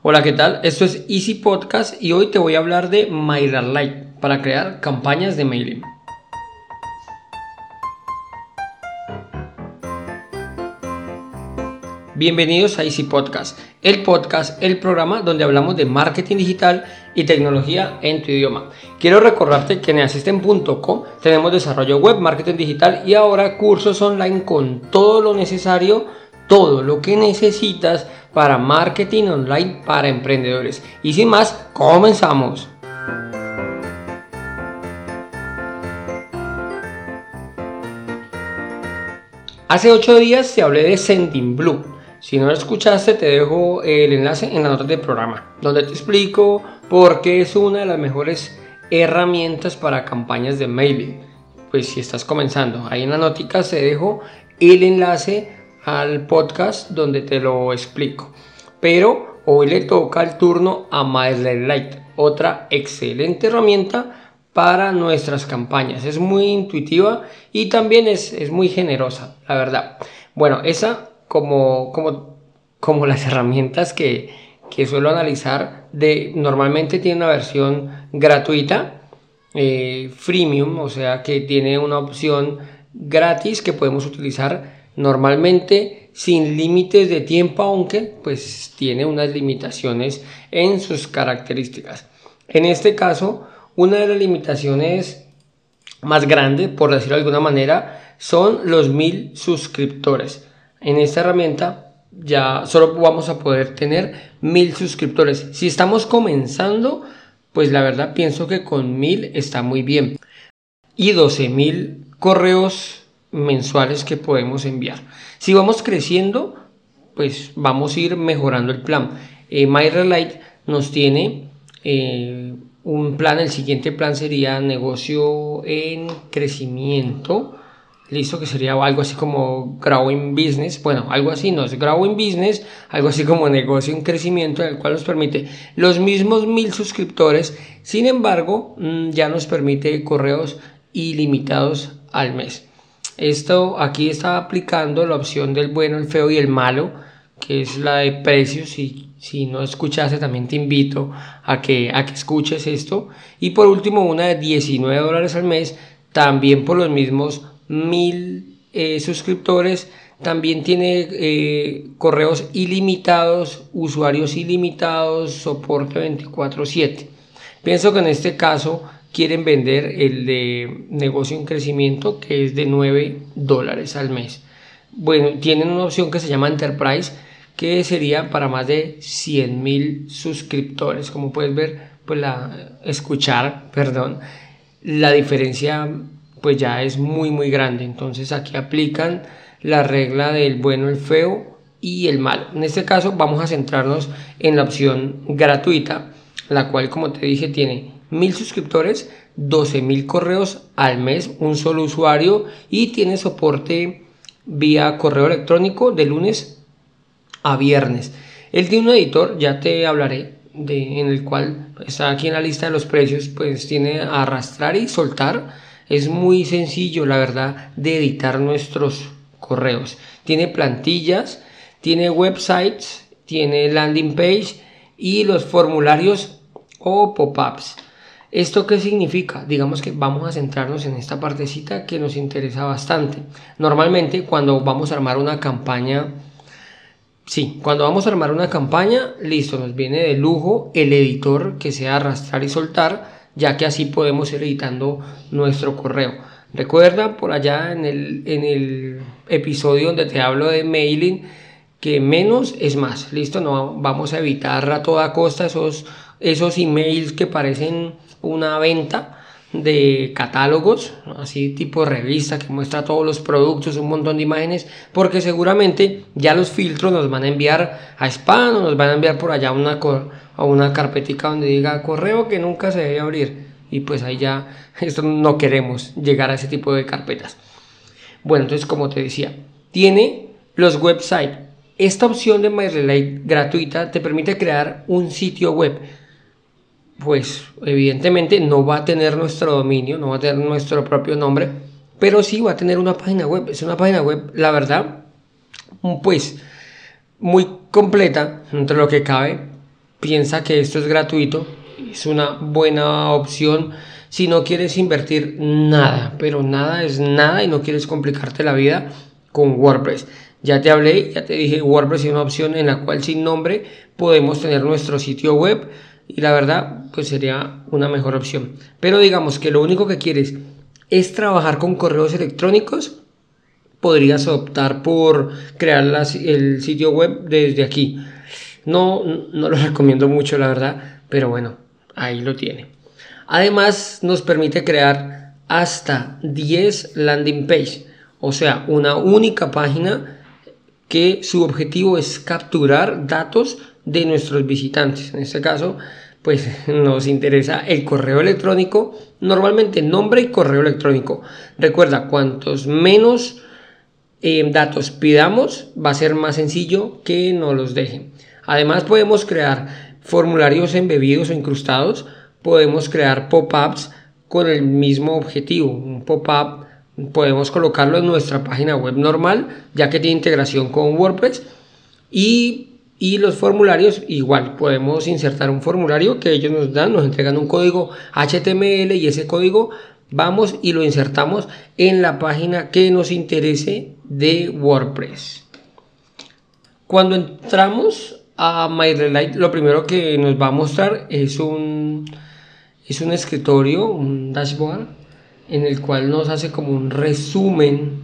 Hola, ¿qué tal? Esto es Easy Podcast y hoy te voy a hablar de MailerLite para crear campañas de mailing. Bienvenidos a Easy Podcast, el podcast, el programa donde hablamos de marketing digital y tecnología en tu idioma. Quiero recordarte que en asisten.com tenemos desarrollo web, marketing digital y ahora cursos online con todo lo necesario, todo lo que necesitas para marketing online para emprendedores. Y sin más, comenzamos. Hace 8 días te hablé de Sending Blue. Si no lo escuchaste, te dejo el enlace en la nota del programa, donde te explico por qué es una de las mejores herramientas para campañas de mailing. Pues si estás comenzando, ahí en la notica te dejo el enlace al podcast donde te lo explico. Pero hoy le toca el turno a MailerLite, otra excelente herramienta para nuestras campañas. Es muy intuitiva y también es, es muy generosa, la verdad. Bueno, esa como, como, como las herramientas que, que suelo analizar, de, normalmente tiene una versión gratuita, eh, freemium, o sea que tiene una opción gratis que podemos utilizar normalmente sin límites de tiempo, aunque pues tiene unas limitaciones en sus características. En este caso, una de las limitaciones más grandes, por decirlo de alguna manera, son los mil suscriptores. En esta herramienta ya solo vamos a poder tener mil suscriptores. Si estamos comenzando, pues la verdad pienso que con mil está muy bien. Y 12 mil correos mensuales que podemos enviar. Si vamos creciendo, pues vamos a ir mejorando el plan. Eh, MyRelight nos tiene eh, un plan, el siguiente plan sería negocio en crecimiento. Listo, que sería algo así como growing business. Bueno, algo así no es growing business, algo así como negocio en crecimiento, el cual nos permite los mismos mil suscriptores. Sin embargo, mm, ya nos permite correos ilimitados al mes. Esto aquí está aplicando la opción del bueno, el feo y el malo, que es la de precios. Si, si no escuchaste, también te invito a que, a que escuches esto. Y por último, una de 19 dólares al mes, también por los mismos mil eh, suscriptores. También tiene eh, correos ilimitados, usuarios ilimitados, soporte 24/7. Pienso que en este caso quieren vender el de negocio en crecimiento que es de 9 dólares al mes. Bueno, tienen una opción que se llama Enterprise que sería para más de 100 mil suscriptores. Como puedes ver, pues la escuchar, perdón, la diferencia pues ya es muy muy grande. Entonces aquí aplican la regla del bueno, el feo y el malo. En este caso vamos a centrarnos en la opción gratuita, la cual como te dije tiene mil suscriptores, 12 mil correos al mes, un solo usuario y tiene soporte vía correo electrónico de lunes a viernes. Él tiene un editor, ya te hablaré, de, en el cual está aquí en la lista de los precios, pues tiene arrastrar y soltar. Es muy sencillo, la verdad, de editar nuestros correos. Tiene plantillas, tiene websites, tiene landing page y los formularios o pop-ups. ¿Esto qué significa? Digamos que vamos a centrarnos en esta partecita que nos interesa bastante. Normalmente cuando vamos a armar una campaña, sí, cuando vamos a armar una campaña, listo, nos viene de lujo el editor que sea arrastrar y soltar, ya que así podemos ir editando nuestro correo. Recuerda por allá en el, en el episodio donde te hablo de mailing que menos es más, listo, no vamos a evitar a toda costa esos, esos emails que parecen una venta de catálogos, así tipo revista que muestra todos los productos, un montón de imágenes, porque seguramente ya los filtros nos van a enviar a spam o nos van a enviar por allá una, a una carpetica donde diga correo que nunca se debe abrir. Y pues ahí ya esto no queremos llegar a ese tipo de carpetas. Bueno, entonces como te decía, tiene los websites. Esta opción de MyRelate gratuita te permite crear un sitio web pues evidentemente no va a tener nuestro dominio, no va a tener nuestro propio nombre, pero sí va a tener una página web. Es una página web, la verdad, pues muy completa entre lo que cabe. piensa que esto es gratuito, es una buena opción si no quieres invertir nada, pero nada es nada y no quieres complicarte la vida con WordPress. Ya te hablé, ya te dije, WordPress es una opción en la cual sin nombre podemos tener nuestro sitio web y la verdad pues sería una mejor opción. Pero digamos que lo único que quieres es trabajar con correos electrónicos, podrías optar por crear el sitio web desde aquí. No, no lo recomiendo mucho, la verdad, pero bueno, ahí lo tiene. Además, nos permite crear hasta 10 landing page, o sea, una única página que su objetivo es capturar datos de nuestros visitantes. En este caso, pues nos interesa el correo electrónico, normalmente nombre y correo electrónico. Recuerda, cuantos menos eh, datos pidamos, va a ser más sencillo que nos los dejen. Además, podemos crear formularios embebidos o incrustados, podemos crear pop-ups con el mismo objetivo. Un pop-up podemos colocarlo en nuestra página web normal, ya que tiene integración con WordPress. Y, los formularios, igual, podemos insertar un formulario que ellos nos dan, nos entregan un código HTML y ese código vamos y lo insertamos en la página que nos interese de WordPress. Cuando entramos a MyRelight, lo primero que nos va a mostrar es un, es un escritorio, un dashboard en el cual nos hace como un resumen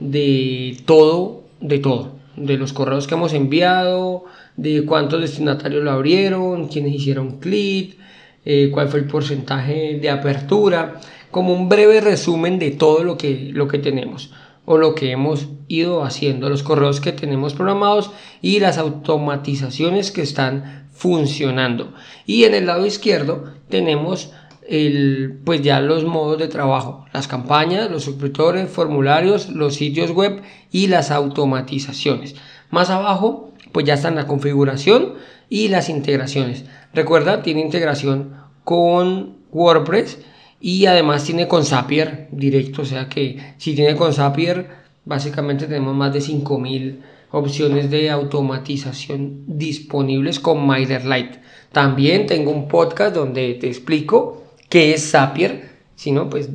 de todo, de todo, de los correos que hemos enviado, de cuántos destinatarios lo abrieron, quiénes hicieron clic, eh, cuál fue el porcentaje de apertura, como un breve resumen de todo lo que, lo que tenemos o lo que hemos ido haciendo, los correos que tenemos programados y las automatizaciones que están funcionando. Y en el lado izquierdo tenemos el, pues ya los modos de trabajo, las campañas, los suscriptores, formularios, los sitios web y las automatizaciones. Más abajo, pues ya están la configuración y las integraciones. Recuerda, tiene integración con WordPress y además tiene con Zapier directo, o sea que si tiene con Zapier, básicamente tenemos más de 5000 opciones de automatización disponibles con MailerLite. También tengo un podcast donde te explico qué es Zapier, si no, pues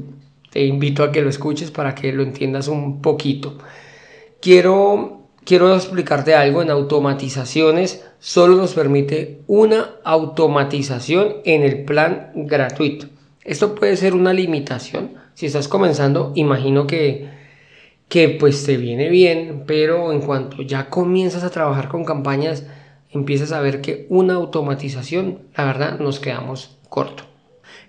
te invito a que lo escuches para que lo entiendas un poquito. Quiero, quiero explicarte algo en automatizaciones, solo nos permite una automatización en el plan gratuito. Esto puede ser una limitación. Si estás comenzando, imagino que, que pues te viene bien, pero en cuanto ya comienzas a trabajar con campañas, empiezas a ver que una automatización, la verdad, nos quedamos corto.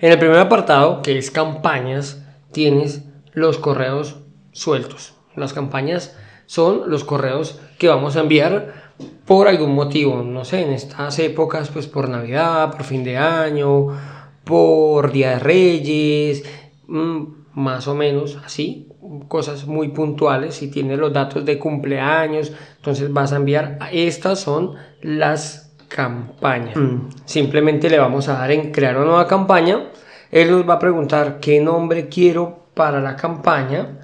En el primer apartado, que es campañas, tienes los correos sueltos. Las campañas son los correos que vamos a enviar por algún motivo, no sé, en estas épocas, pues por Navidad, por fin de año, por Día de Reyes, mm, más o menos así, cosas muy puntuales. Si tienes los datos de cumpleaños, entonces vas a enviar, estas son las campaña. Mm. Simplemente le vamos a dar en crear una nueva campaña. Él nos va a preguntar qué nombre quiero para la campaña.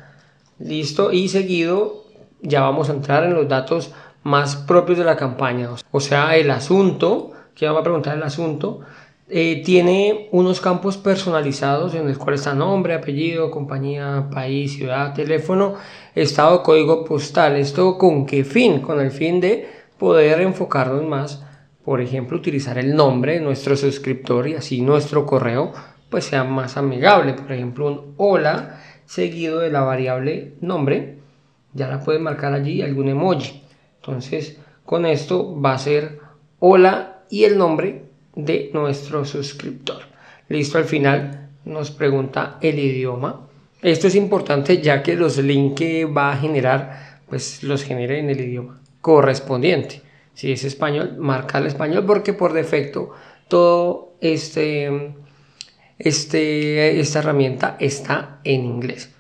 Listo. Y seguido ya vamos a entrar en los datos más propios de la campaña. O sea, el asunto, que va a preguntar el asunto, eh, tiene unos campos personalizados en el cual está nombre, apellido, compañía, país, ciudad, teléfono, estado, código postal. ¿Esto con qué fin? Con el fin de poder enfocarnos más por ejemplo, utilizar el nombre de nuestro suscriptor y así nuestro correo pues sea más amigable. Por ejemplo, un hola seguido de la variable nombre, ya la pueden marcar allí algún emoji. Entonces, con esto va a ser hola y el nombre de nuestro suscriptor. Listo, al final nos pregunta el idioma. Esto es importante ya que los links que va a generar, pues los genere en el idioma correspondiente. Si es español, marca el español porque por defecto todo este, este, esta herramienta está en inglés.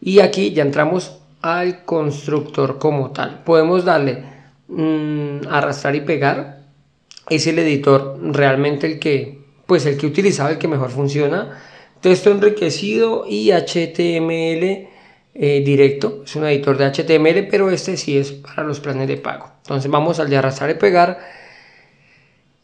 Y aquí ya entramos al constructor como tal. Podemos darle mm, arrastrar y pegar. Es el editor realmente el que, pues el que utilizaba, el que mejor funciona. Texto enriquecido y HTML eh, directo, es un editor de HTML, pero este sí es para los planes de pago. Entonces vamos al de arrastrar y pegar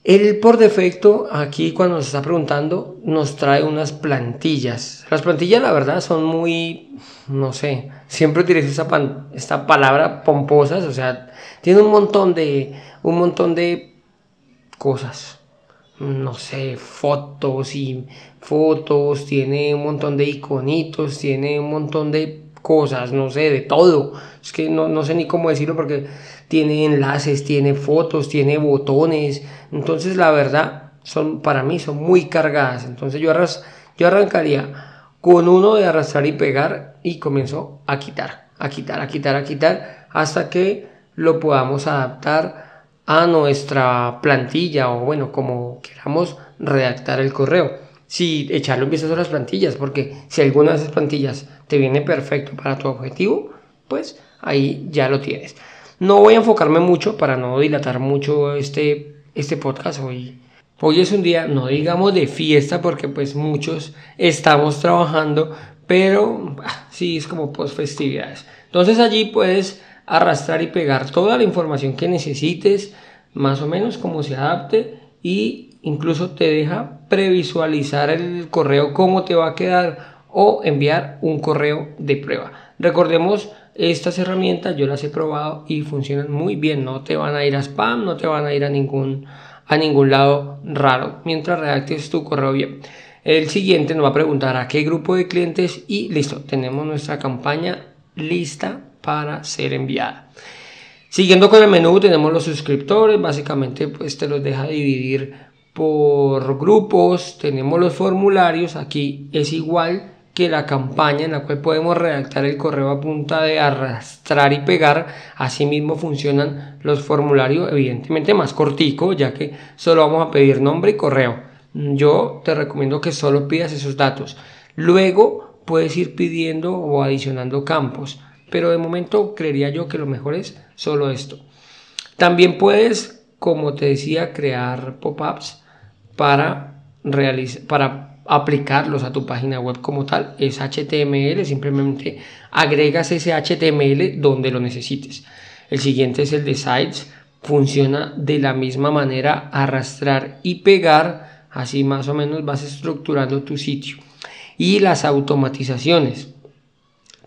Él por defecto, aquí cuando nos está preguntando, nos trae unas plantillas. Las plantillas, la verdad, son muy, no sé, siempre utilizo esta, esta palabra pomposas, o sea, tiene un montón de, un montón de cosas. No sé, fotos y fotos, tiene un montón de iconitos, tiene un montón de cosas, no sé, de todo. Es que no, no sé ni cómo decirlo porque tiene enlaces, tiene fotos, tiene botones. Entonces la verdad, son, para mí son muy cargadas. Entonces yo, arras, yo arrancaría con uno de arrastrar y pegar y comienzo a quitar, a quitar, a quitar, a quitar, hasta que lo podamos adaptar a nuestra plantilla o bueno, como queramos redactar el correo. Si echarlo empiezas a las plantillas, porque si alguna de esas plantillas te viene perfecto para tu objetivo, pues ahí ya lo tienes. No voy a enfocarme mucho para no dilatar mucho este, este podcast hoy. Hoy es un día, no digamos de fiesta, porque pues muchos estamos trabajando, pero ah, sí es como post festividades. Entonces allí puedes arrastrar y pegar toda la información que necesites, más o menos como se adapte y incluso te deja previsualizar el correo cómo te va a quedar o enviar un correo de prueba. Recordemos estas herramientas yo las he probado y funcionan muy bien, no te van a ir a spam, no te van a ir a ningún, a ningún lado raro mientras redactes tu correo bien. El siguiente nos va a preguntar a qué grupo de clientes y listo, tenemos nuestra campaña lista para ser enviada. Siguiendo con el menú tenemos los suscriptores, básicamente pues te los deja dividir por grupos, tenemos los formularios, aquí es igual que la campaña en la cual podemos redactar el correo a punta de arrastrar y pegar. Asimismo funcionan los formularios, evidentemente más cortico, ya que solo vamos a pedir nombre y correo. Yo te recomiendo que solo pidas esos datos. Luego puedes ir pidiendo o adicionando campos, pero de momento creería yo que lo mejor es solo esto. También puedes, como te decía, crear pop-ups para, para aplicarlos a tu página web como tal. Es HTML, simplemente agregas ese HTML donde lo necesites. El siguiente es el de sites. Funciona de la misma manera, arrastrar y pegar. Así más o menos vas estructurando tu sitio. Y las automatizaciones.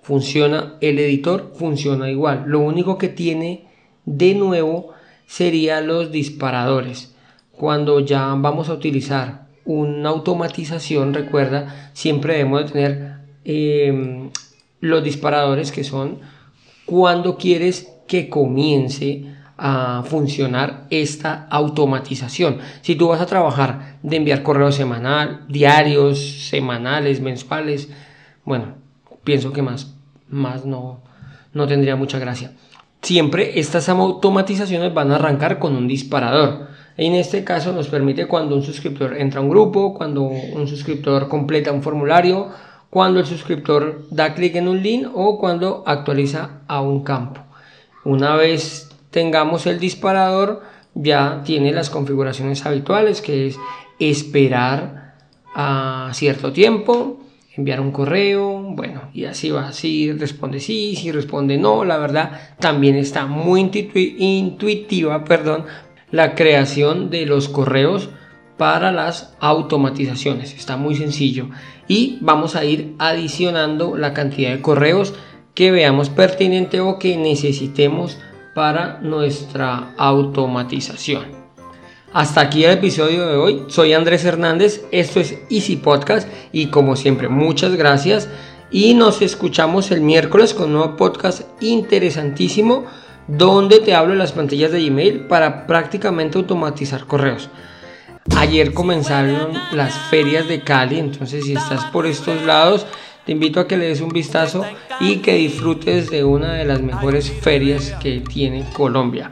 Funciona, el editor funciona igual. Lo único que tiene de nuevo sería los disparadores. Cuando ya vamos a utilizar una automatización, recuerda, siempre debemos de tener em, los disparadores que son cuando quieres que comience a funcionar esta automatización. Si tú vas a trabajar de enviar correos semanal, diarios, semanales, mensuales, bueno, pienso que más, más no, no tendría mucha gracia. Siempre estas automatizaciones van a arrancar con un disparador. En este caso nos permite cuando un suscriptor entra a un grupo, cuando un suscriptor completa un formulario, cuando el suscriptor da clic en un link o cuando actualiza a un campo. Una vez tengamos el disparador, ya tiene las configuraciones habituales, que es esperar a cierto tiempo, enviar un correo, bueno, y así va, si responde sí, si responde no, la verdad también está muy intuitiva, perdón, la creación de los correos para las automatizaciones. Está muy sencillo. Y vamos a ir adicionando la cantidad de correos que veamos pertinente o que necesitemos para nuestra automatización. Hasta aquí el episodio de hoy. Soy Andrés Hernández, esto es Easy Podcast y como siempre muchas gracias y nos escuchamos el miércoles con un nuevo podcast interesantísimo donde te hablo las plantillas de Gmail para prácticamente automatizar correos. Ayer comenzaron las ferias de Cali, entonces si estás por estos lados, te invito a que le des un vistazo y que disfrutes de una de las mejores ferias que tiene Colombia.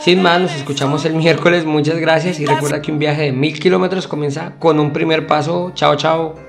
Sin más, nos escuchamos el miércoles, muchas gracias y recuerda que un viaje de mil kilómetros comienza con un primer paso. Chao, chao.